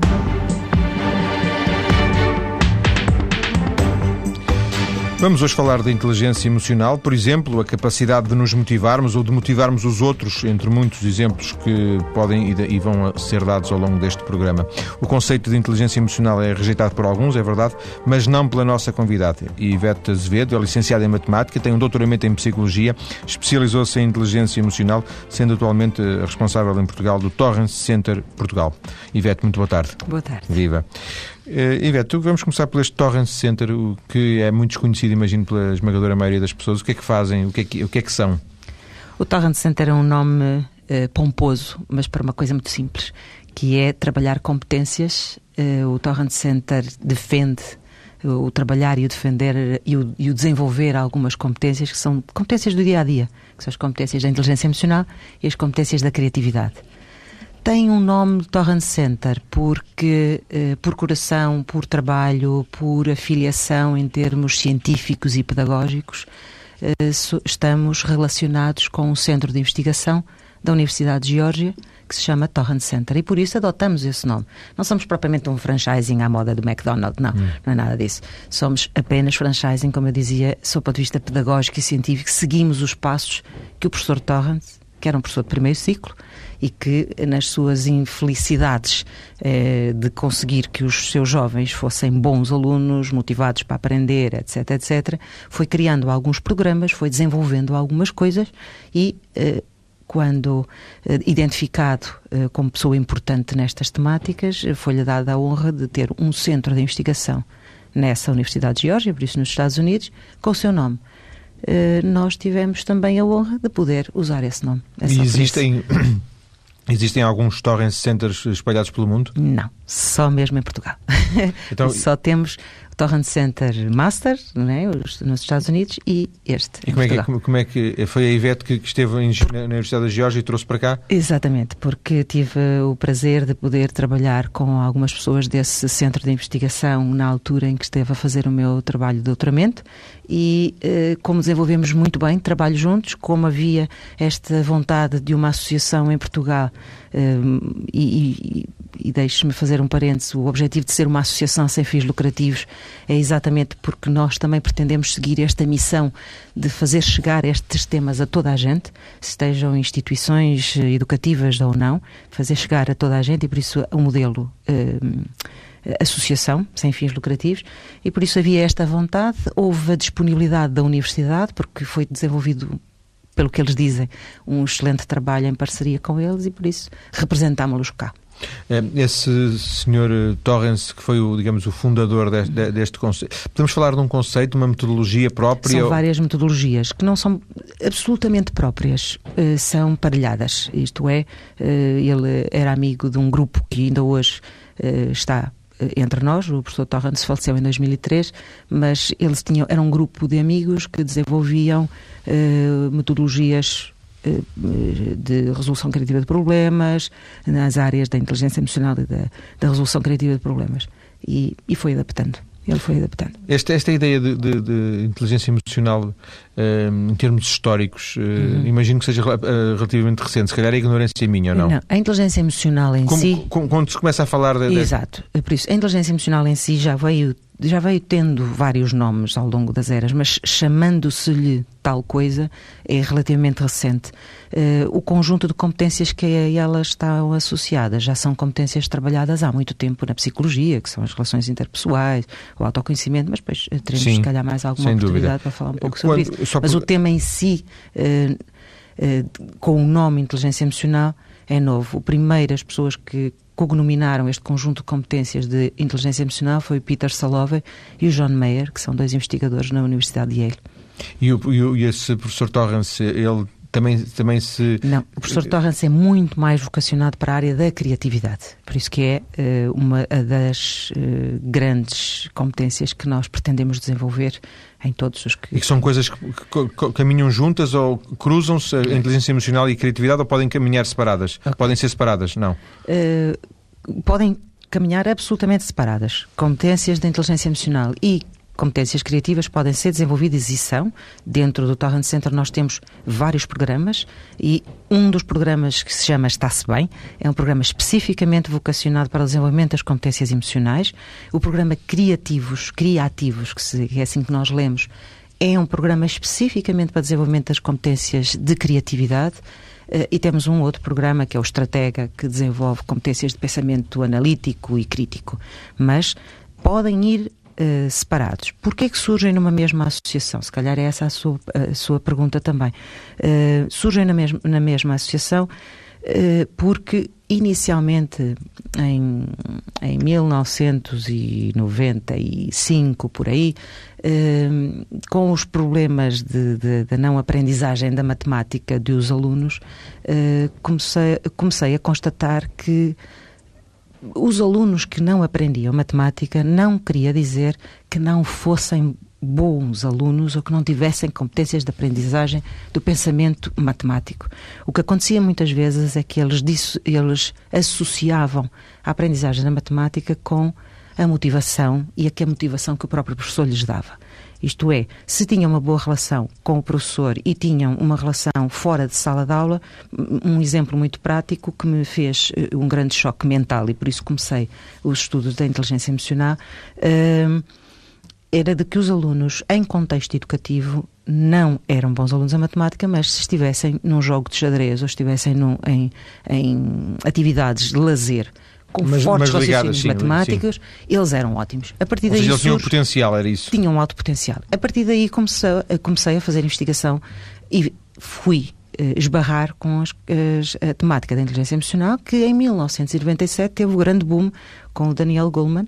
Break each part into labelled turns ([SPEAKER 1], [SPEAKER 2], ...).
[SPEAKER 1] Thank you. Vamos hoje falar da inteligência emocional, por exemplo, a capacidade de nos motivarmos ou de motivarmos os outros, entre muitos exemplos que podem e vão ser dados ao longo deste programa. O conceito de inteligência emocional é rejeitado por alguns, é verdade, mas não pela nossa convidada. Ivete Azevedo é licenciada em matemática, tem um doutoramento em psicologia, especializou-se em inteligência emocional, sendo atualmente responsável em Portugal do Torrance Center Portugal. Ivete, muito boa tarde.
[SPEAKER 2] Boa tarde.
[SPEAKER 1] Viva. Uh, Ivete, vamos começar por este Torrent Center, o que é muito desconhecido, imagino, pela esmagadora maioria das pessoas. O que é que fazem? O que é que, o que, é que são?
[SPEAKER 2] O Torrent Center é um nome uh, pomposo, mas para uma coisa muito simples, que é trabalhar competências. Uh, o Torrent Center defende o trabalhar e o defender e o, e o, desenvolver algumas competências que são competências do dia a dia, que são as competências da inteligência emocional e as competências da criatividade tem um nome Torrent Center porque, eh, por coração, por trabalho, por afiliação em termos científicos e pedagógicos, eh, estamos relacionados com um centro de investigação da Universidade de Geórgia que se chama Torrent Center e por isso adotamos esse nome. Não somos propriamente um franchising à moda do McDonald's, não, hum. não é nada disso. Somos apenas franchising, como eu dizia, sob o ponto de vista pedagógico e científico, seguimos os passos que o professor Torrent, que era um professor de primeiro ciclo, e que, nas suas infelicidades eh, de conseguir que os seus jovens fossem bons alunos, motivados para aprender, etc., etc., foi criando alguns programas, foi desenvolvendo algumas coisas e. Eh, quando eh, identificado eh, como pessoa importante nestas temáticas, foi-lhe dada a honra de ter um centro de investigação nessa Universidade de Geórgia, por isso nos Estados Unidos, com o seu nome. Uh, nós tivemos também a honra de poder usar esse nome.
[SPEAKER 1] É e existem Existem alguns torrent centers espalhados pelo mundo?
[SPEAKER 2] Não, só mesmo em Portugal. Então, só temos Torrent Center Master, né, nos Estados Unidos, e este.
[SPEAKER 1] E como é, que, como, como é, que, foi a Ivete que esteve em, na Universidade da Geórgia e trouxe para cá?
[SPEAKER 2] Exatamente, porque tive o prazer de poder trabalhar com algumas pessoas desse centro de investigação na altura em que esteve a fazer o meu trabalho de doutoramento e eh, como desenvolvemos muito bem, trabalho juntos, como havia esta vontade de uma associação em Portugal eh, e, e e deixe-me fazer um parênteses, o objetivo de ser uma associação sem fins lucrativos é exatamente porque nós também pretendemos seguir esta missão de fazer chegar estes temas a toda a gente, estejam instituições educativas ou não, fazer chegar a toda a gente e por isso o modelo. Eh, associação sem fins lucrativos e por isso havia esta vontade, houve a disponibilidade da universidade porque foi desenvolvido pelo que eles dizem, um excelente trabalho em parceria com eles e por isso representámos-los cá.
[SPEAKER 1] É, esse senhor eh, Torrens, que foi o, digamos, o fundador deste, deste conceito, podemos falar de um conceito, uma metodologia própria?
[SPEAKER 2] São várias metodologias que não são absolutamente próprias, eh, são parelhadas. Isto é, eh, ele era amigo de um grupo que ainda hoje está entre nós, o professor Torrens faleceu em 2003, mas eles tinham, era um grupo de amigos que desenvolviam metodologias eh, de resolução criativa de problemas, nas áreas da inteligência emocional e da, da resolução criativa de problemas. E, e foi adaptando. Ele foi adaptando.
[SPEAKER 1] Esta, esta ideia de, de, de inteligência emocional uh, em termos históricos, uh, uhum. imagino que seja uh, relativamente recente. Se calhar é ignorância minha ou não? Não,
[SPEAKER 2] a inteligência emocional em
[SPEAKER 1] como,
[SPEAKER 2] si.
[SPEAKER 1] Como, quando se começa a falar de.
[SPEAKER 2] Exato. É por isso, a inteligência emocional em si já veio já veio tendo vários nomes ao longo das eras, mas chamando-se-lhe tal coisa é relativamente recente. Uh, o conjunto de competências que a elas estão associadas já são competências trabalhadas há muito tempo na psicologia, que são as relações interpessoais, o autoconhecimento, mas depois eh, teremos Sim, se calhar mais alguma oportunidade dúvida. para falar um pouco sobre Quando, isso. Mas por... o tema em si, uh, uh, com o nome inteligência emocional, é novo. O primeiro, as pessoas que cognominaram este conjunto de competências de inteligência emocional foi o Peter Salovey e o John Mayer, que são dois investigadores na Universidade de Yale.
[SPEAKER 1] E, o, e esse professor Torrance, ele também, também se.
[SPEAKER 2] Não, o professor Torrance é muito mais vocacionado para a área da criatividade. Por isso que é uh, uma das uh, grandes competências que nós pretendemos desenvolver em todos os que.
[SPEAKER 1] E que são coisas que, que caminham juntas ou cruzam-se a inteligência emocional e a criatividade ou podem caminhar separadas? Okay. Podem ser separadas? Não.
[SPEAKER 2] Uh, podem caminhar absolutamente separadas. Competências da inteligência emocional e competências criativas podem ser desenvolvidas e são. Dentro do Torrent Center nós temos vários programas e um dos programas que se chama Está-se Bem é um programa especificamente vocacionado para o desenvolvimento das competências emocionais. O programa Criativos, Criativos, que é assim que nós lemos, é um programa especificamente para desenvolvimento das competências de criatividade. Uh, e temos um outro programa que é o Estratega, que desenvolve competências de pensamento analítico e crítico. Mas podem ir uh, separados. Porquê que surgem numa mesma associação? Se calhar é essa a sua, a sua pergunta também. Uh, surgem na, mes na mesma associação porque inicialmente em, em 1995 por aí com os problemas de, de, de, não aprendizagem da matemática dos alunos comecei, comecei a constatar que os alunos que não aprendiam matemática não queria dizer que não fossem bons alunos ou que não tivessem competências de aprendizagem do pensamento matemático. O que acontecia muitas vezes é que eles, eles associavam a aprendizagem da matemática com a motivação e a que motivação que o próprio professor lhes dava. Isto é, se tinham uma boa relação com o professor e tinham uma relação fora de sala de aula, um exemplo muito prático que me fez eh, um grande choque mental e por isso comecei os estudos da inteligência emocional, uh, era de que os alunos, em contexto educativo, não eram bons alunos a matemática, mas se estivessem num jogo de xadrez ou estivessem num, em, em atividades de lazer com mas, fortes mas ligadas, raciocínios matemáticos, sim. eles eram ótimos.
[SPEAKER 1] A partir daí seja, eles tinham potencial, era isso?
[SPEAKER 2] Tinham um alto potencial. A partir daí comecei, comecei a fazer investigação e fui uh, esbarrar com as, as, a temática da inteligência emocional, que em 1997 teve o grande boom com o Daniel Goleman,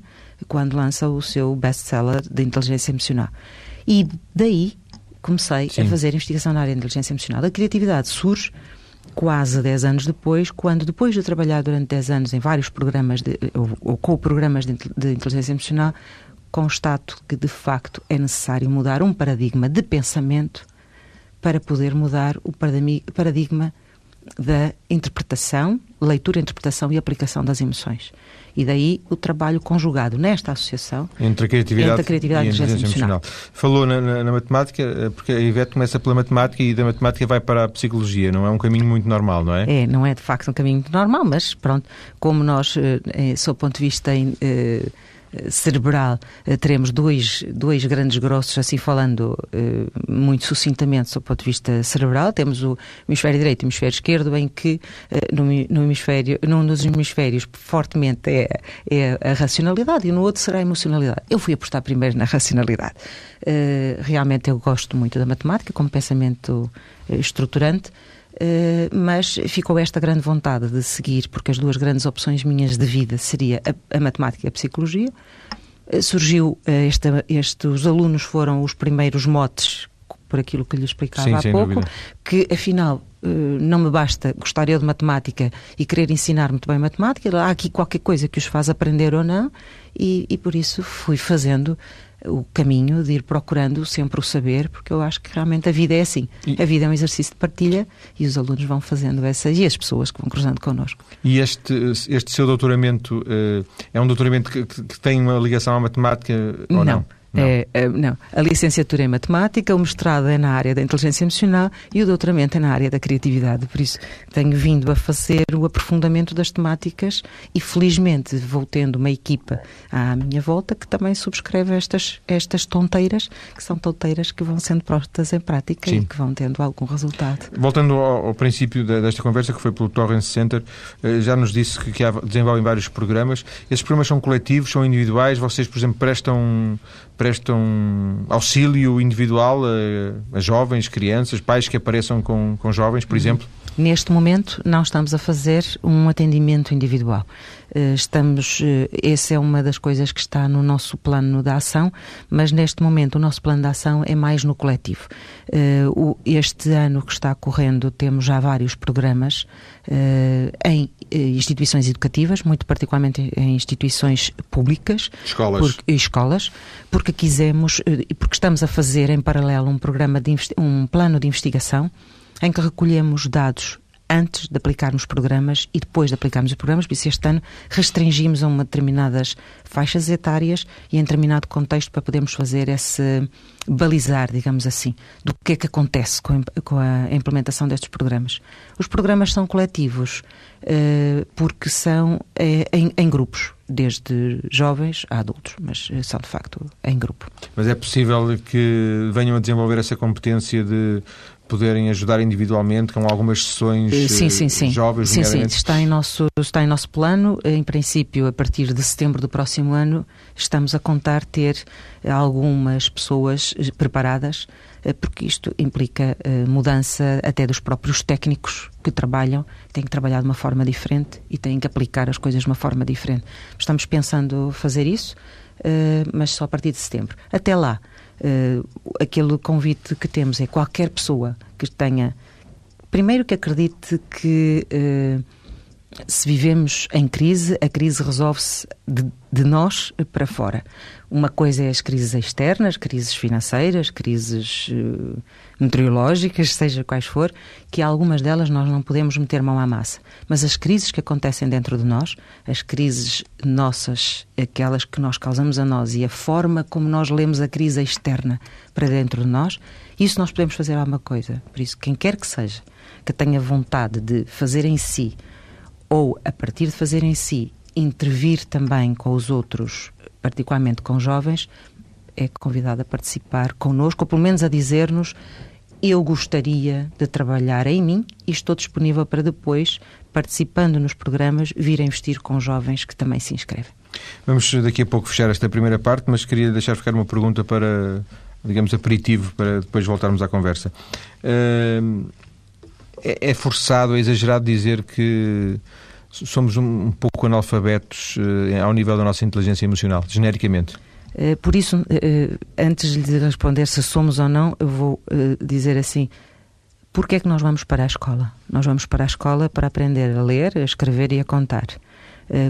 [SPEAKER 2] quando lança o seu best-seller de inteligência emocional. E daí comecei sim. a fazer investigação na área da inteligência emocional. A criatividade surge quase 10 anos depois, quando depois de trabalhar durante 10 anos em vários programas de, ou, ou com programas de, de inteligência emocional, constato que de facto é necessário mudar um paradigma de pensamento para poder mudar o paradigma da interpretação, leitura, interpretação e aplicação das emoções. E daí o trabalho conjugado nesta associação
[SPEAKER 1] entre a criatividade,
[SPEAKER 2] entre a criatividade e a inteligência emocional.
[SPEAKER 1] Falou na, na, na, matemática, eh, porque a Ivete começa pela matemática e da matemática vai para a psicologia. Não é um caminho muito normal, não é?
[SPEAKER 2] É, não é de facto um caminho normal, mas pronto, como nós, eh, sob o ponto de vista. Eh, cerebral, eh, teremos dois, dois grandes grossos, assim falando eh, muito sucintamente, do ponto de vista cerebral. Temos o hemisfério direito e o hemisfério esquerdo, em que eh, no, no hemisfério, num dos hemisférios, fortemente é, é a racionalidade e no outro será a emocionalidade. Eu fui apostar primeiro na racionalidade. Realmente eu gosto muito da matemática como pensamento estruturante. Uh, mas ficou esta grande vontade de seguir, porque as duas grandes opções minhas de vida seria a, a matemática e a psicologia. Uh, surgiu uh, esta, este, os alunos foram os primeiros motes por aquilo que lhe explicava Sim, há pouco, dúvida. que afinal não me basta gostar eu de matemática e querer ensinar muito bem matemática, há aqui qualquer coisa que os faz aprender ou não, e, e por isso fui fazendo o caminho de ir procurando sempre o saber, porque eu acho que realmente a vida é assim. E... A vida é um exercício de partilha e os alunos vão fazendo essa e as pessoas que vão cruzando connosco.
[SPEAKER 1] E este, este seu doutoramento uh, é um doutoramento que, que, tem uma ligação à matemática ou não?
[SPEAKER 2] não? Não. É, é, não. A licenciatura é em matemática, o mestrado é na área da inteligência emocional e o doutoramento é na área da criatividade. Por isso tenho vindo a fazer o aprofundamento das temáticas e felizmente vou tendo uma equipa à minha volta que também subscreve estas, estas tonteiras, que são tonteiras que vão sendo postas em prática Sim. e que vão tendo algum resultado.
[SPEAKER 1] Voltando ao, ao princípio desta conversa, que foi pelo Torrance Center, eh, já nos disse que, que desenvolvem vários programas. Esses programas são coletivos, são individuais? Vocês, por exemplo, prestam prestam auxílio individual a, a, jovens, crianças, pais que apareçam com, com jovens, por uhum. exemplo?
[SPEAKER 2] Neste momento não estamos a fazer um atendimento individual. Eh, estamos, eh, essa é uma das coisas que está no nosso plano de ação, mas neste momento o nosso plano de ação é mais no coletivo. Eh, este ano que está correndo temos já vários programas em instituições educativas, muito particularmente em instituições públicas.
[SPEAKER 1] Escolas.
[SPEAKER 2] Porque, escolas, porque quisemos, porque estamos a fazer em paralelo um programa de um plano de investigação em que recolhemos dados antes de aplicarmos programas e depois de aplicarmos os programas, por isso este ano restringimos a uma determinadas faixas etárias e em determinado contexto para podermos fazer esse balizar, digamos assim, do que é que acontece com a implementação destes programas. Os programas são coletivos uh, porque são em, em grupos desde jovens a adultos, mas eh, são de facto em grupo.
[SPEAKER 1] Mas é possível que venham a desenvolver essa competência de poderem ajudar individualmente com algumas sessões
[SPEAKER 2] eh, sim, sim, sim.
[SPEAKER 1] jovens?
[SPEAKER 2] Sim, sim, está em, nosso, está em nosso plano. Em princípio, a partir de setembro do próximo ano, estamos a contar ter algumas pessoas eh, preparadas, eh, porque isto implica mudança até dos próprios técnicos que trabalham, têm que trabalhar de uma forma diferente e têm que aplicar as coisas de uma forma diferente. Estamos pensando fazer isso, mas só a partir de setembro. Até lá, uh, aquele convite que temos é qualquer pessoa que tenha. Primeiro que acredite que uh, se vivemos em crise, a crise resolve-se de, de, nós para fora. Uma coisa é as crises externas, crises financeiras, crises uh, meteorológicas, seja quais for, que algumas delas nós não podemos meter mão à massa. Mas as crises que acontecem dentro de nós, as crises nossas, aquelas que nós causamos a nós e a forma como nós lemos a crise externa para dentro de nós, isso nós podemos fazer alguma coisa. Por isso, quem quer que seja, que tenha vontade de fazer em si ou, a partir de fazer em si, intervir também com os outros, particularmente com jovens, é convidado a participar connosco, ou pelo menos a dizer-nos eu gostaria de trabalhar em mim e estou disponível para depois, participando nos programas, vir a investir com jovens que também se inscrevem.
[SPEAKER 1] Vamos daqui a pouco fechar esta primeira parte, mas queria deixar ficar uma pergunta para, digamos, aperitivo, para depois voltarmos à conversa. É, é forçado, é exagerado dizer que somos um, pouco analfabetos uh, ao nível da nossa inteligência emocional, genericamente?
[SPEAKER 2] Uh, por isso, uh, antes de responder se somos ou não, eu vou dizer assim: porquê é que nós vamos para a escola? Nós vamos para a escola para aprender a ler, a escrever e a contar.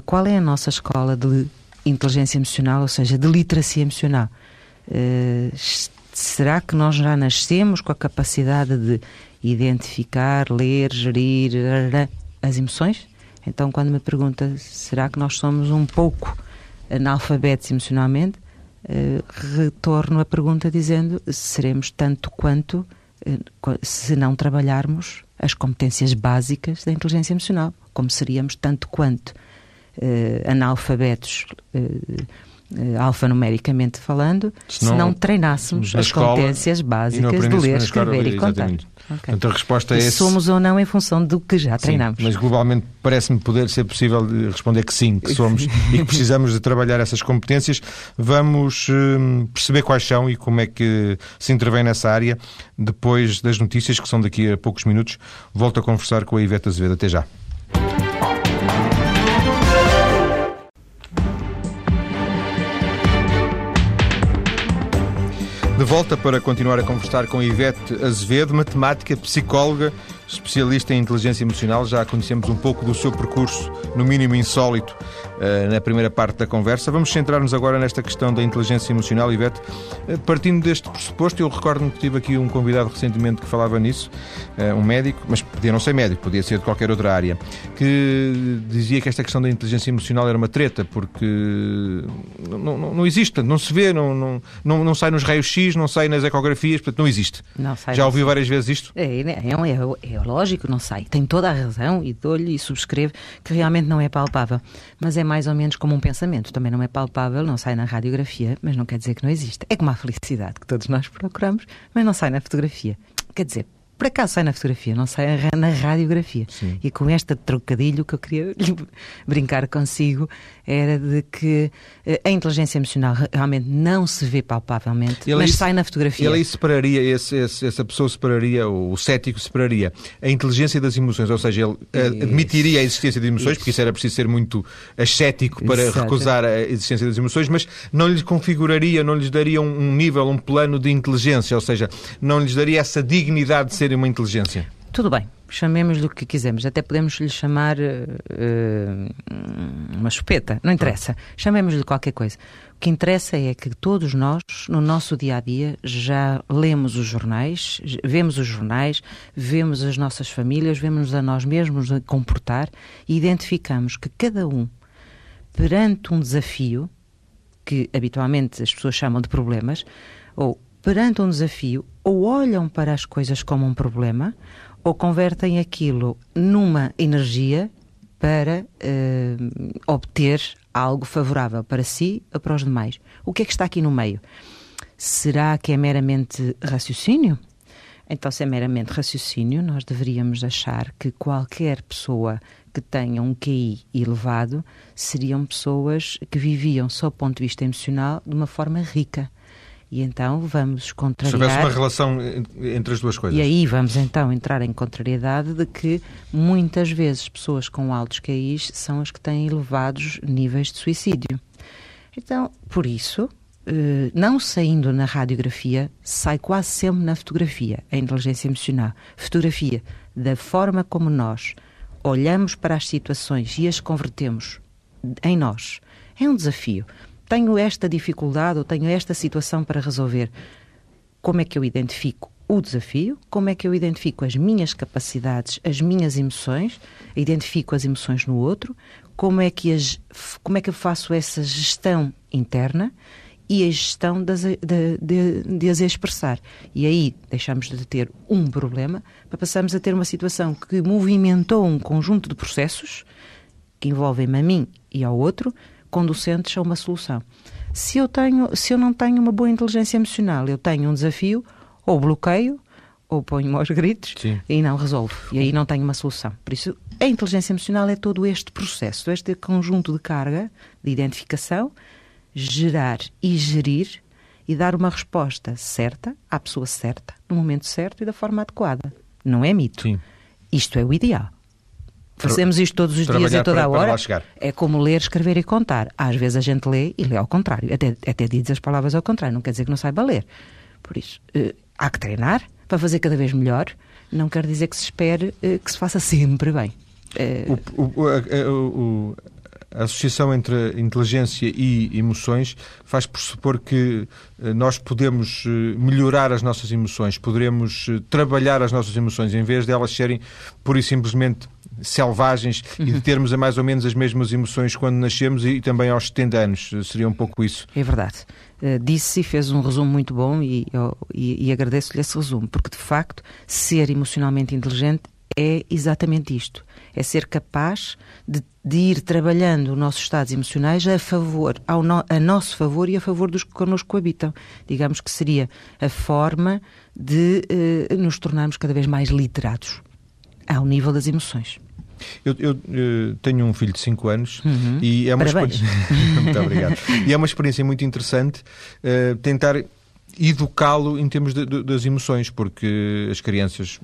[SPEAKER 2] qual é a nossa escola de inteligência emocional, ou seja, de literacia emocional? será que nós já nascemos com a capacidade de identificar, ler, gerir as emoções? Então, quando me pergunta será que nós somos um pouco analfabetos emocionalmente, uh, retorno a pergunta dizendo seremos tanto quanto uh, se não trabalharmos as competências básicas da inteligência emocional, como seríamos tanto quanto uh, analfabetos alfanumericamente falando, se não, se não treinássemos as competências básicas de ler, escrever e contar.
[SPEAKER 1] Okay. Portanto, a resposta é...
[SPEAKER 2] Somos ou não em função do que já treinamos.
[SPEAKER 1] Sim, mas globalmente parece-me poder ser possível responder que sim, que somos e que precisamos de trabalhar essas competências. Vamos hum, perceber quais são e como é que se intervém nessa área depois das notícias, que são daqui a poucos minutos. Volto a conversar com a Iveta Azevedo. Até já. Volta para continuar a conversar com Ivete Azevedo, matemática, psicóloga, especialista em inteligência emocional. Já conhecemos um pouco do seu percurso, no mínimo insólito, na primeira parte da conversa. Vamos centrar-nos agora nesta questão da inteligência emocional, Ivete. Eh, partindo deste pressuposto, eu recordo-me que tive aqui um convidado recentemente que falava nisso, eh, um médico, mas podia não ser médico, podia ser de qualquer outra área, que dizia que esta questão da inteligência emocional era uma treta, porque não, não, não existe, não se vê, não, não, não, não sai nos raios-x, não sai nas ecografias, portanto não existe. Não Já ouviu várias vezes isto?
[SPEAKER 2] É, é, é, é lógico, não sai. Tem toda a razão e dou-lhe e subscrevo que realmente não é palpável. Mas é mais ou menos como um pensamento. Também não é palpável, não sai na radiografia, mas não quer dizer que não existe. É como a felicidade que todos nós procuramos, mas não sai na fotografia. Quer dizer, por acaso sai na fotografia, não sai na radiografia. Sim. E com este trocadilho que eu queria brincar consigo era de que eh, a inteligência emocional realmente não se vê palpavelmente, ele mas sai na fotografia.
[SPEAKER 1] Ele aí separaria, esse, esse, essa pessoa separaria, o cético separaria a inteligência das emoções, ou seja, ele eh, isso. admitiria a existência de emoções, isso. porque isso era preciso ser muito ascético para Exato. recusar a existência das emoções, mas não lhes configuraria, não lhes daria um nível, um plano de inteligência, ou seja, não lhes daria essa dignidade de ser serem uma inteligência?
[SPEAKER 2] Tudo bem, chamemos-lhe o que quisermos, até podemos lhe chamar uh, uma chupeta, não interessa, chamemos-lhe qualquer coisa. O que interessa é que todos nós, no nosso dia a dia, já lemos os jornais, vemos os jornais, vemos as nossas famílias, vemos a nós mesmos a comportar e identificamos que cada um, perante um desafio, que habitualmente as pessoas chamam de problemas, ou perante um desafio, ou olham para as coisas como um problema, ou convertem aquilo numa energia para uh, obter algo favorável para si ou para os demais. O que é que está aqui no meio? Será que é meramente raciocínio? Então, se é meramente raciocínio, nós deveríamos achar que qualquer pessoa que tenha um QI elevado seriam pessoas que viviam, sob o ponto de vista emocional, de uma forma rica. E então vamos contrariar...
[SPEAKER 1] Se houvesse uma relação entre as duas coisas.
[SPEAKER 2] E aí vamos então entrar em contrariedade de que muitas vezes pessoas com altos QIs são as que têm elevados níveis de suicídio. Então, por isso, eh, não saindo na radiografia, sai quase sempre na fotografia, a inteligência emocional. Fotografia da forma como nós olhamos para as situações e as convertemos em nós. É um desafio tenho esta dificuldade ou tenho esta situação para resolver. Como é que eu identifico o desafio? Como é que eu identifico as minhas capacidades, as minhas emoções? Identifico as emoções no outro? Como é que, as, como é que eu faço essa gestão interna? e a gestão das, de, de, de, as expressar. E aí deixamos de ter um problema para passarmos a ter uma situação que movimentou um conjunto de processos que envolvem-me a mim e ao outro, conducentes a uma solução. Se eu, tenho, se eu não tenho uma boa inteligência emocional, eu tenho um desafio, ou bloqueio, ou ponho-me aos gritos Sim. e não resolvo. E aí não tenho uma solução. Por isso, a inteligência emocional é todo este processo, este conjunto de carga, de identificação, gerar e gerir e dar uma resposta certa à pessoa certa, no momento certo e da forma adequada. Não é mito. Sim. Isto é o ideal. Fazemos isto todos os dias e toda a hora. É como ler, escrever e contar. Às vezes a gente lê e lê ao contrário. Até, até diz as palavras ao contrário. Não quer dizer que não saiba ler. Por isso, uh, há que treinar para fazer cada vez melhor. Não quer dizer que se espere uh, que se faça sempre bem.
[SPEAKER 1] Uh... O, o, o, a associação entre inteligência e emoções faz pressupor que nós podemos melhorar as nossas emoções, poderemos trabalhar as nossas emoções, em vez de elas serem pura e simplesmente selvagens uhum. e de termos a mais ou menos as mesmas emoções quando nascemos e também aos 70 anos. Seria um pouco isso.
[SPEAKER 2] É verdade. Uh, disse e fez um resumo muito bom e, e, e agradeço-lhe esse resumo, porque de facto ser emocionalmente inteligente é exatamente isto. É ser capaz de, de ir trabalhando os nossos estados emocionais a favor, ao no, a nosso favor e a favor dos que connosco coabitam. Digamos que seria a forma de uh, nos tornarmos cada vez mais literados ao nível das emoções.
[SPEAKER 1] Eu, eu, eu, eh, tenho um filho de 5 anos uhum. e é uma experiência. muito obrigado. E é uma experiência muito interessante uh, tentar educá-lo em termos de, de, das emoções, porque as crianças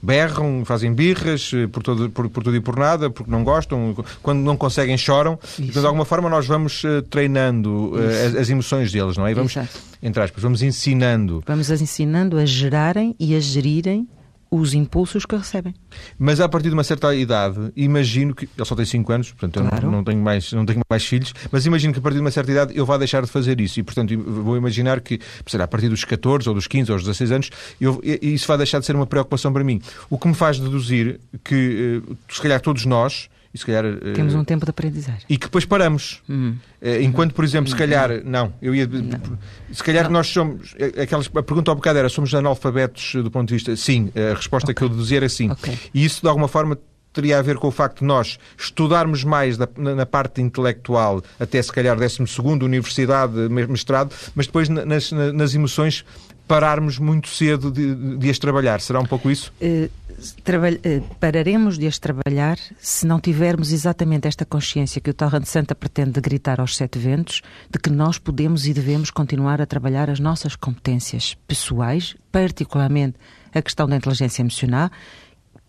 [SPEAKER 1] berram, fazem birras eh, por, todo, por, por tudo e por nada, porque não gostam, quando não conseguem choram. Então, de alguma forma, nós vamos uh, treinando uh, as, as, emoções deles, não é? E vamos, entre aspas, vamos ensinando.
[SPEAKER 2] Vamos as ensinando a gerarem e a gerirem os impulsos que recebem.
[SPEAKER 1] Mas a partir de uma certa idade, imagino que. Ele só tem 5 anos, portanto claro. eu não, não, tenho mais, não tenho mais filhos, mas imagino que a partir de uma certa idade eu vá deixar de fazer isso. E, portanto, vou imaginar que, será, a partir dos 14 ou dos 15 ou dos 16 anos, eu, isso vai deixar de ser uma preocupação para mim. O que me faz deduzir que, eh, se calhar, todos nós e se calhar.
[SPEAKER 2] Temos um tempo de aprendizagem.
[SPEAKER 1] E que depois paramos. Hum. Enquanto, por exemplo, se calhar. Não, eu ia. Não. Se calhar não. nós somos. Aquelas, a pergunta ao bocado era: somos analfabetos do ponto de vista. Sim, a resposta okay. que eu deduzir era sim. Okay. E isso, de alguma forma, teria a ver com o facto de nós estudarmos mais na, na parte intelectual, até se calhar 12 universidade, mestrado, mas depois nas, nas emoções pararmos muito cedo de, de as trabalhar. Será um pouco isso? Uh,
[SPEAKER 2] uh, pararemos de as trabalhar se não tivermos exatamente esta consciência que o Torrent Santa pretende gritar aos sete ventos, de que nós podemos e devemos continuar a trabalhar as nossas competências pessoais, particularmente a questão da inteligência emocional,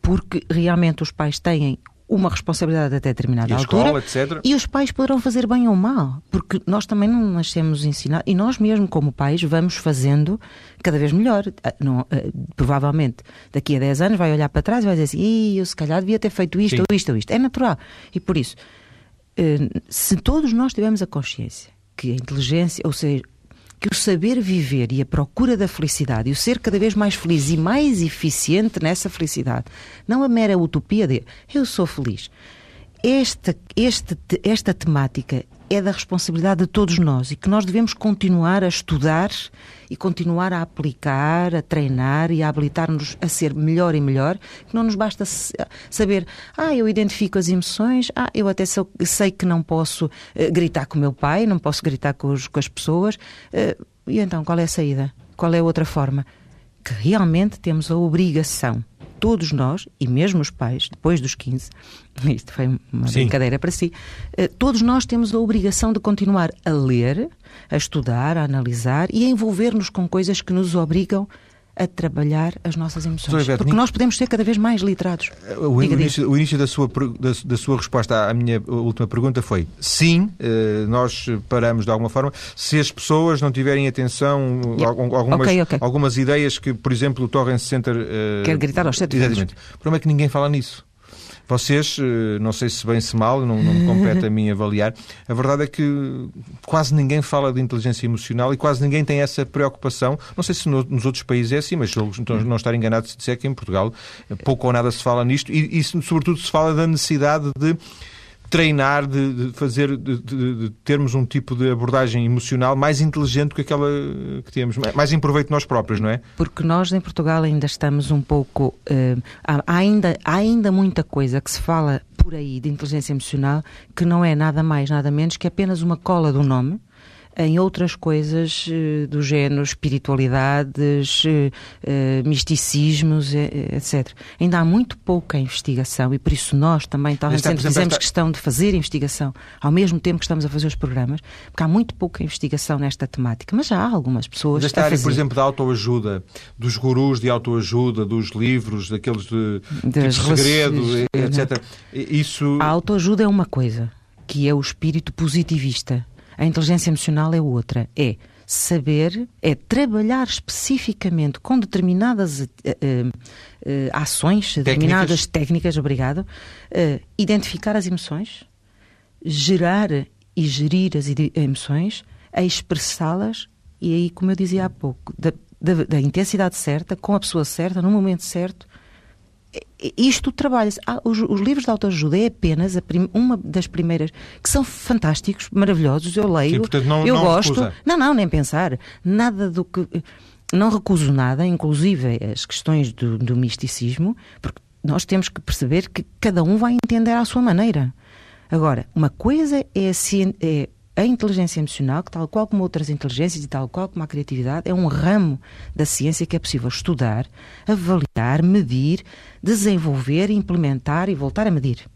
[SPEAKER 2] porque realmente os pais têm uma responsabilidade até determinada
[SPEAKER 1] e
[SPEAKER 2] altura.
[SPEAKER 1] Escola, etc.
[SPEAKER 2] E os pais poderão fazer bem ou mal, porque nós também não nascemos ensinados, e nós mesmo como pais vamos fazendo cada vez melhor. Ah, não, uh, provavelmente daqui a 10 anos vai olhar para trás e vai dizer assim, eu se calhar devia ter feito isto, ou isto, ou isto. É natural. E por isso, uh, se todos nós tivermos a consciência que a inteligência, ou seja, que o saber viver e a procura da felicidade e o ser cada vez mais feliz e mais eficiente nessa felicidade, não a mera utopia de eu sou feliz. Esta, esta, esta temática é da responsabilidade de todos nós e que nós devemos continuar a estudar e continuar a aplicar, a treinar e a habilitar-nos a ser melhor e melhor, que não nos basta saber, ah, eu identifico as emoções, ah, eu até sei que não posso uh, gritar com o meu pai, não posso gritar com, os, com as pessoas, uh, e então qual é a saída? Qual é a outra forma? Que realmente temos a obrigação todos nós, e mesmo os pais, depois dos 15, isto foi uma Sim. brincadeira para si, eh, todos nós temos a obrigação de continuar a ler, a estudar, a analisar e a envolver-nos com coisas que nos obrigam a trabalhar as nossas emoções. Porque nós podemos ser cada vez mais literados.
[SPEAKER 1] O, início, o início, da, sua, da, da, sua resposta à minha última pergunta foi sim, eh, nós paramos de alguma forma. Se as pessoas não tiverem atenção, yeah. algumas, okay, okay. algumas ideias que, por exemplo, o Torrent Center...
[SPEAKER 2] Uh, Quer gritar aos sete
[SPEAKER 1] Exatamente. O problema é que ninguém fala nisso. Vocês, eh, não sei se bem se mal, não, não me compete a mim avaliar, a verdade é que quase ninguém fala de inteligência emocional e quase ninguém tem essa preocupação. Não sei se no, nos outros países é assim, mas estou não estar enganado se disser que em Portugal pouco ou nada se fala nisto e, e sobretudo se fala da necessidade de treinar, de, de fazer, de, de, termos um tipo de abordagem emocional mais inteligente que aquela que temos, mais em proveito de nós próprios, não é?
[SPEAKER 2] Porque nós em Portugal ainda estamos um pouco. Uh, há, ainda, há ainda muita coisa que se fala por aí de inteligência emocional que não é nada mais, nada menos que apenas uma cola do nome em outras coisas uh, do género espiritualidades, uh, misticismos, etc. Ainda há muito pouca investigação e por isso nós também talvez sempre fizemos esta... questão de fazer investigação ao mesmo tempo que estamos a fazer os programas, porque há muito pouca investigação nesta temática, mas já há algumas pessoas
[SPEAKER 1] Desta a área, por exemplo, da autoajuda, dos gurus de autoajuda, dos livros, daqueles de, de segredo, etc. Isso...
[SPEAKER 2] A autoajuda é uma coisa, que é o espírito positivista a inteligência emocional é outra. É saber, é trabalhar especificamente com determinadas uh, uh, uh, ações, determinadas técnicas, obrigado, identificar as emoções, gerar e gerir as emoções, a expressá-las e aí, como eu dizia há pouco, da, da, da intensidade certa, com a pessoa certa, no momento certo, isto trabalha-se. Ah, os, os, livros de autoajuda é apenas prim, uma das primeiras, que são fantásticos, maravilhosos. Eu leio, Sim, portanto, não, eu não gosto. Recusa. Não, não, nem pensar. Nada do que. Não recuso nada, inclusive as questões do, do misticismo, porque nós temos que perceber que cada um vai entender à sua maneira. Agora, uma coisa é, é a inteligência emocional, que tal qual como outras inteligências e tal qual como a criatividade, é um ramo da ciência que é possível estudar, avaliar, medir, desenvolver, implementar e voltar a medir.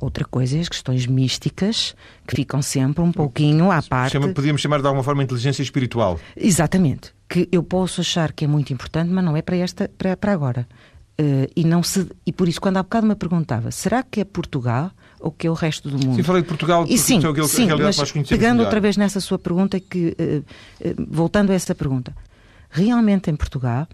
[SPEAKER 2] Outra coisa é as questões místicas, que ficam sempre um pouquinho à parte.
[SPEAKER 1] Chama, podíamos chamar de alguma forma inteligência espiritual.
[SPEAKER 2] Exatamente. Que eu posso achar que é muito importante, mas não é para, esta, para, para agora. Uh, e, não se, e por isso, quando há bocado me perguntava, será que é Portugal ou que é o resto do mundo?
[SPEAKER 1] Sim, falei de Portugal,
[SPEAKER 2] e sim,
[SPEAKER 1] é aquele,
[SPEAKER 2] sim, mas pegando outra vez nessa sua pergunta, que, uh, uh, voltando a essa pergunta, realmente em Portugal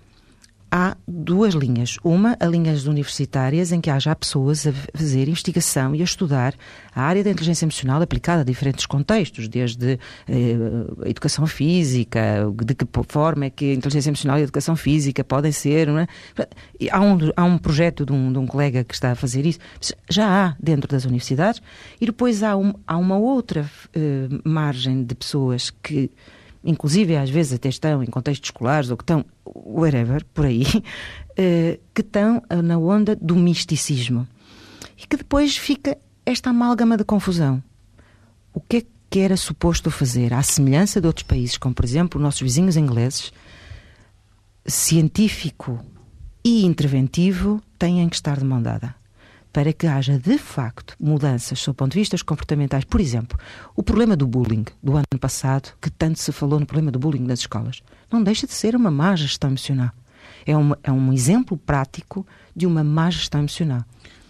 [SPEAKER 2] há duas linhas. Uma, a linhas universitárias, em que há já pessoas a fazer investigação e a estudar a área da inteligência emocional aplicada a diferentes contextos, desde eh, a educação física, de que forma é que a inteligência emocional e a educação física podem ser. É? Há, um, há um projeto de um, de um colega que está a fazer isso. Já há dentro das universidades. E depois há, um, há uma outra eh, margem de pessoas que inclusive às vezes até estão em contextos escolares ou que estão, wherever, por aí, eh, que estão na onda do misticismo. E que depois fica esta amálgama de confusão. O que é que era suposto fazer? À semelhança de outros países, como por exemplo nossos vizinhos ingleses, científico e interventivo têm que estar de mão dada para que haja de facto mudanças sob o ponto de vista comportamentais. Por exemplo, o problema do bullying do ano passado, que tanto se falou no problema do bullying nas escolas, não deixa de ser uma má gestão emocional. É um, é um exemplo prático de uma má gestão emocional.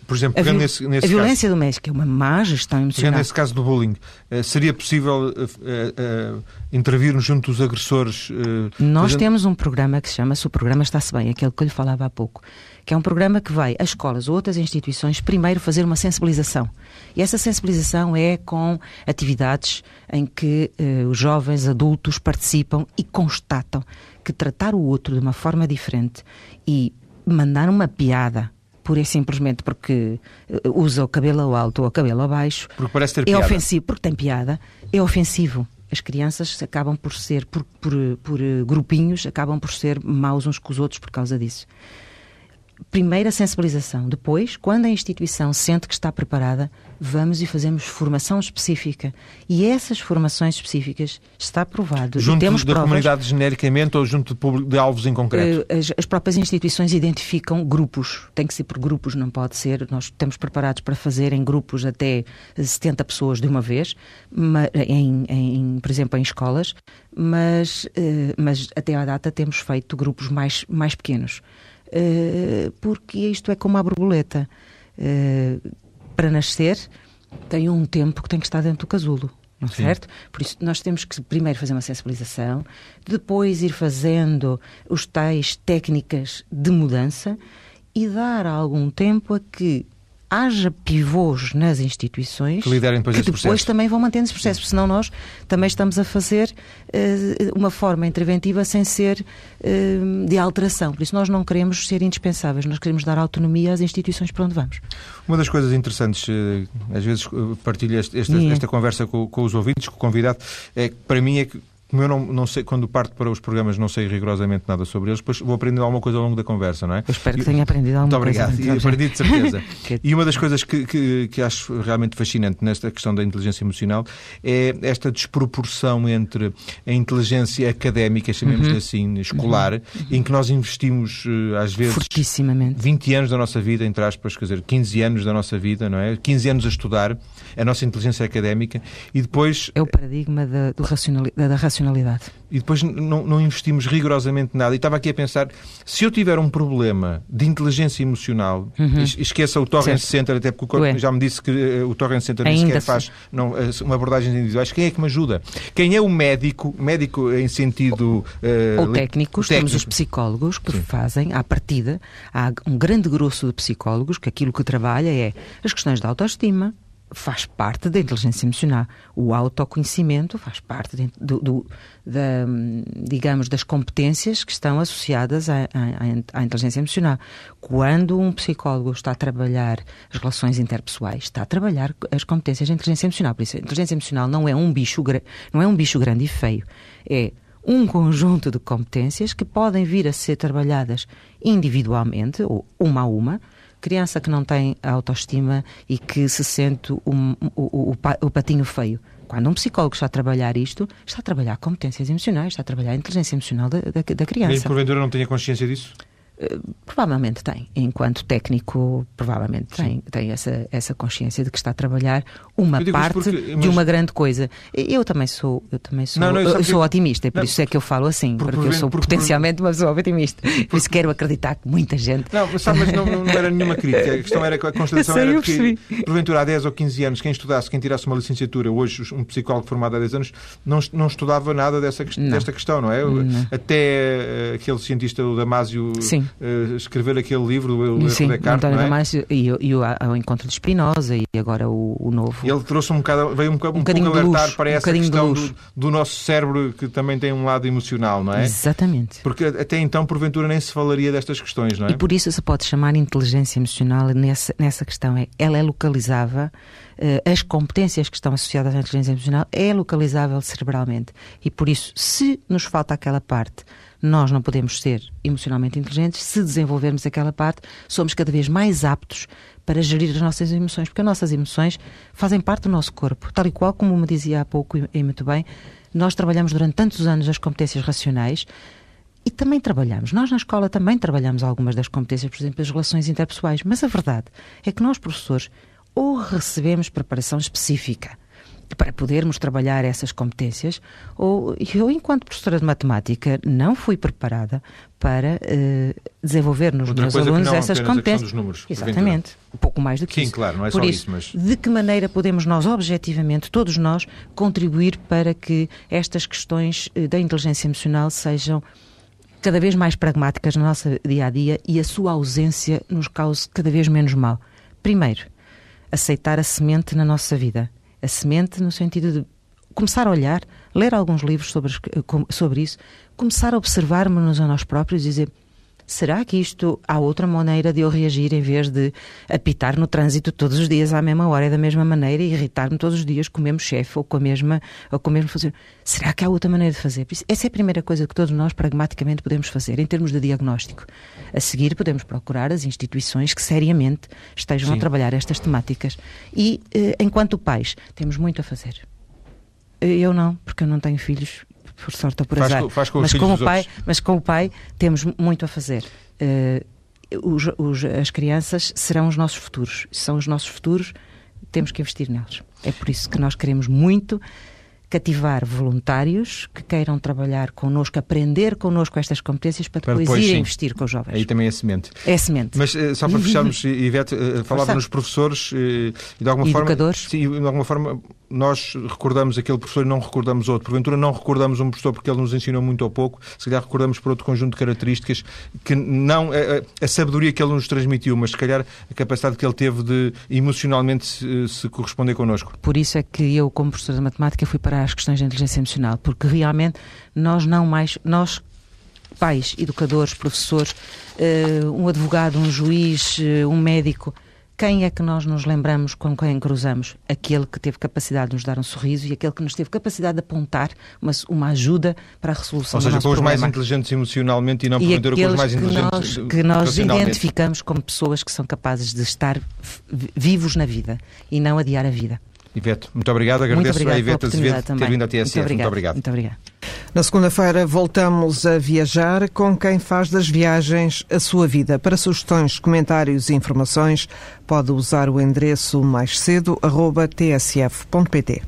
[SPEAKER 1] Por exemplo,
[SPEAKER 2] a,
[SPEAKER 1] viol nesse, nesse
[SPEAKER 2] a violência caso, doméstica é uma má gestão emocional.
[SPEAKER 1] Nesse caso do bullying, uh, seria possível uh, intervir junto dos agressores?
[SPEAKER 2] Nós fazendo... temos um programa que se chama-se O Programa Está-se Bem, aquele que eu lhe falava há pouco, que é um programa que vai às escolas ou outras instituições primeiro fazer uma sensibilização. E essa sensibilização é com atividades em que os jovens adultos participam e constatam que tratar o outro de uma forma diferente e mandar uma piada pura e simplesmente porque eh, usa o cabelo ao alto ou o cabelo ao baixo.
[SPEAKER 1] Porque parece ter
[SPEAKER 2] é
[SPEAKER 1] piada.
[SPEAKER 2] ofensivo, porque tem piada, é ofensivo. As crianças acabam por ser, por, por, por eh, grupinhos, acabam por ser maus uns com os outros por causa disso primeiro a sensibilização, depois, quando a instituição sente que está preparada, vamos e fazemos formação específica. E essas formações específicas está provado.
[SPEAKER 1] Junto
[SPEAKER 2] temos
[SPEAKER 1] da
[SPEAKER 2] provas,
[SPEAKER 1] comunidade genericamente ou junto de, de alvos em concreto?
[SPEAKER 2] Eh, as, as, próprias instituições identificam grupos. Tem que ser por grupos, não pode ser. Nós estamos preparados para fazer em grupos até 70 pessoas de uma vez, em, em, por exemplo, em escolas, mas, eh, mas até à data temos feito grupos mais, mais pequenos. Eh, porque isto é como a borboleta. Eh, para nascer, tem um tempo que tem que estar dentro do casulo. Não é certo? Por isso, nós temos que primeiro fazer uma sensibilização, depois ir fazendo os tais técnicas de mudança e dar algum tempo a que haja pivôs nas instituições
[SPEAKER 1] que, liderem depois,
[SPEAKER 2] que depois
[SPEAKER 1] processo.
[SPEAKER 2] também vão mantendo esse processo, senão nós também estamos a fazer uh, uma forma interventiva sem ser uh, de alteração. Por isso nós não queremos ser indispensáveis, nós queremos dar autonomia às instituições para onde vamos.
[SPEAKER 1] Uma das coisas interessantes, uh, às vezes partilho esta, esta, esta conversa com, com, os ouvintes, com o convidado, é que para mim é que como eu não, não sei, quando parto para os programas não sei rigorosamente nada sobre eles, depois vou aprendendo alguma coisa ao longo da conversa, não é?
[SPEAKER 2] Eu espero que tenha aprendido alguma
[SPEAKER 1] Muito
[SPEAKER 2] coisa.
[SPEAKER 1] Muito obrigado, e aprendi de certeza. e uma das coisas que, que, que, acho realmente fascinante nesta questão da inteligência emocional é esta desproporção entre a inteligência académica, chamemos-lhe uhum. assim, escolar, uhum. em que nós investimos, eh, às vezes, 20 anos da nossa vida, entre aspas, quer dizer, 15 anos da nossa vida, não é? 15 anos a estudar a nossa inteligência académica e depois...
[SPEAKER 2] É o paradigma da, do racionali da racionalidade racionalidade.
[SPEAKER 1] E depois não, não, investimos rigorosamente nada. E estava aqui a pensar, se eu tiver um problema de inteligência emocional, uhum. esqueça o Torrent certo. Center, até porque o já me disse que uh, o Torrent Center nem sequer faz não, uh, uma abordagem individuais. Quem é que me ajuda? Quem é o médico, médico em sentido...
[SPEAKER 2] Uh, Ou técnicos, técnico. temos os psicólogos que Sim. fazem, à partida, há um grande grosso de psicólogos que aquilo que trabalha é as questões da autoestima, faz parte da inteligência emocional. O autoconhecimento faz parte de, do, do, da, digamos, das competências que estão associadas à, à, à, inteligência emocional. Quando um psicólogo está a trabalhar as relações interpessoais, está a trabalhar as competências da inteligência emocional. Por isso, a inteligência emocional não é um bicho, não é um bicho grande e feio. É um conjunto de competências que podem vir a ser trabalhadas individualmente, ou uma a uma, criança que não tem autoestima e que se sente um, o, o, o patinho feio. Quando um psicólogo está a trabalhar isto, está a trabalhar competências emocionais, está a trabalhar a inteligência emocional da, da, da criança. E
[SPEAKER 1] porventura não tenha consciência disso?
[SPEAKER 2] Eh, provavelmente tem. Enquanto técnico, provavelmente tem, tem essa, essa consciência de que está a trabalhar uma parte porque, mas... de uma grande coisa. Eu também sou, eu também sou, não, não, eu sou otimista, e por não, isso é que eu falo assim, porque, porque eu sou potencialmente uma pessoa otimista. Por isso quero acreditar que muita gente.
[SPEAKER 1] Não, mas, sabe, mas não, não, era nenhuma crítica. A questão era que a constatação sei, era que, porventura, há 10 ou 15 anos, quem estudasse, quem tirasse uma licenciatura, hoje um psicólogo formado há 10 anos, não, não estudava nada dessa, desta questão, não é? Até eh, aquele cientista, o Damásio, uh, escrever aquele livro, o
[SPEAKER 2] Sim,
[SPEAKER 1] Descartes,
[SPEAKER 2] António
[SPEAKER 1] é?
[SPEAKER 2] Damasio, e, e o, o Encontro de Espinosa e agora o, o novo.
[SPEAKER 1] Ele trouxe um bocado, veio um, um, um pouco alertar luz, para essa um questão do, do, nosso cérebro que também tem um lado emocional, não é?
[SPEAKER 2] Exatamente.
[SPEAKER 1] Porque até então, porventura, nem se falaria destas questões, não é?
[SPEAKER 2] E por isso se pode chamar inteligência emocional nessa, nessa questão. É, ela é localizável, uh, as competências que estão associadas à inteligência emocional é localizável cerebralmente. E por isso, se nos falta aquela parte nós não podemos ser emocionalmente inteligentes. Se desenvolvermos aquela parte, somos cada vez mais aptos para gerir as nossas emoções, porque as nossas emoções fazem parte do nosso corpo, tal e qual como me dizia há pouco e muito bem, nós trabalhamos durante tantos anos as competências racionais e também trabalhamos. Nós na escola também trabalhamos algumas das competências, por exemplo, as relações interpessoais, mas a verdade é que nós professores ou recebemos preparação específica para podermos trabalhar essas competências, ou eu, enquanto professora de matemática, não fui preparada para uh, desenvolver nos
[SPEAKER 1] Outra
[SPEAKER 2] meus alunos
[SPEAKER 1] não,
[SPEAKER 2] essas competências.
[SPEAKER 1] Números,
[SPEAKER 2] Exatamente, um pouco mais do que
[SPEAKER 1] Sim,
[SPEAKER 2] isso.
[SPEAKER 1] claro, não é
[SPEAKER 2] Por
[SPEAKER 1] só
[SPEAKER 2] isso,
[SPEAKER 1] isso, mas...
[SPEAKER 2] de que maneira podemos nós, objetivamente, todos nós, contribuir para que estas questões uh, da inteligência emocional sejam cada vez mais pragmáticas no nosso dia a dia e a sua ausência nos cause cada vez menos mal? Primeiro, aceitar a semente na nossa vida a semente no sentido de começar a olhar, ler alguns livros sobre, sobre isso, começar a observar-nos a nós próprios e dizer será que isto há outra maneira de eu reagir em vez de apitar no trânsito todos os dias à mesma hora e da mesma maneira e irritar-me todos os dias com o mesmo chefe ou com a mesma ou com o mesmo fazer. Será que há outra maneira de fazer? Essa é a primeira coisa que todos nós pragmaticamente podemos fazer em termos de diagnóstico. A seguir podemos procurar as instituições que seriamente estejam Sim. a trabalhar estas temáticas. E eh, enquanto pais, temos muito a fazer. Eu não, porque eu não tenho filhos por sorte ou por
[SPEAKER 1] faz
[SPEAKER 2] azar.
[SPEAKER 1] Com, faz com
[SPEAKER 2] mas,
[SPEAKER 1] com
[SPEAKER 2] o pai, mas com o pai temos muito a fazer. Uh, os, os, as crianças serão os nossos futuros. São os nossos futuros, temos que investir neles. É por isso que nós queremos muito cativar voluntários que queiram trabalhar connosco, aprender connosco estas competências para depois, depois ir sim. investir com os jovens.
[SPEAKER 1] Aí também é semente.
[SPEAKER 2] É semente.
[SPEAKER 1] Mas uh, só para fecharmos, Ivete, uh, falava nos professores e de alguma
[SPEAKER 2] Educadores.
[SPEAKER 1] forma. Sim, de alguma forma nós recordamos aquele professor e não recordamos outro. Porventura não recordamos um professor porque ele nos ensinou muito ou pouco, se calhar recordamos por outro conjunto de características que não a, a sabedoria que ele nos transmitiu, mas se calhar a capacidade que ele teve de emocionalmente se, se corresponder connosco.
[SPEAKER 2] Por isso é que eu, como professora de matemática, fui para as questões de inteligência emocional, porque realmente nós não mais, nós pais, educadores, professores, uh, um advogado, um juiz, uh, um médico, quem é que nós nos lembramos com quem cruzamos? Aquele que teve capacidade de nos dar um sorriso e aquele que nos teve capacidade de apontar uma, uma ajuda para a resolução
[SPEAKER 1] Ou seja,
[SPEAKER 2] com
[SPEAKER 1] os
[SPEAKER 2] problema.
[SPEAKER 1] mais inteligentes emocionalmente e não porventura com os mais inteligentes
[SPEAKER 2] que nós, que nós identificamos como pessoas que são capazes de estar vivos na vida e não adiar a vida.
[SPEAKER 1] Ivete, muito obrigado. Agradeço muito a Ivete Azevedo ter vindo à TSF.
[SPEAKER 2] Muito obrigado.
[SPEAKER 1] Muito obrigado.
[SPEAKER 2] Muito obrigado.
[SPEAKER 3] Na segunda-feira voltamos a viajar com quem faz das viagens a sua vida. Para sugestões, comentários e informações, pode usar o endereço mais cedo, tsf.pt.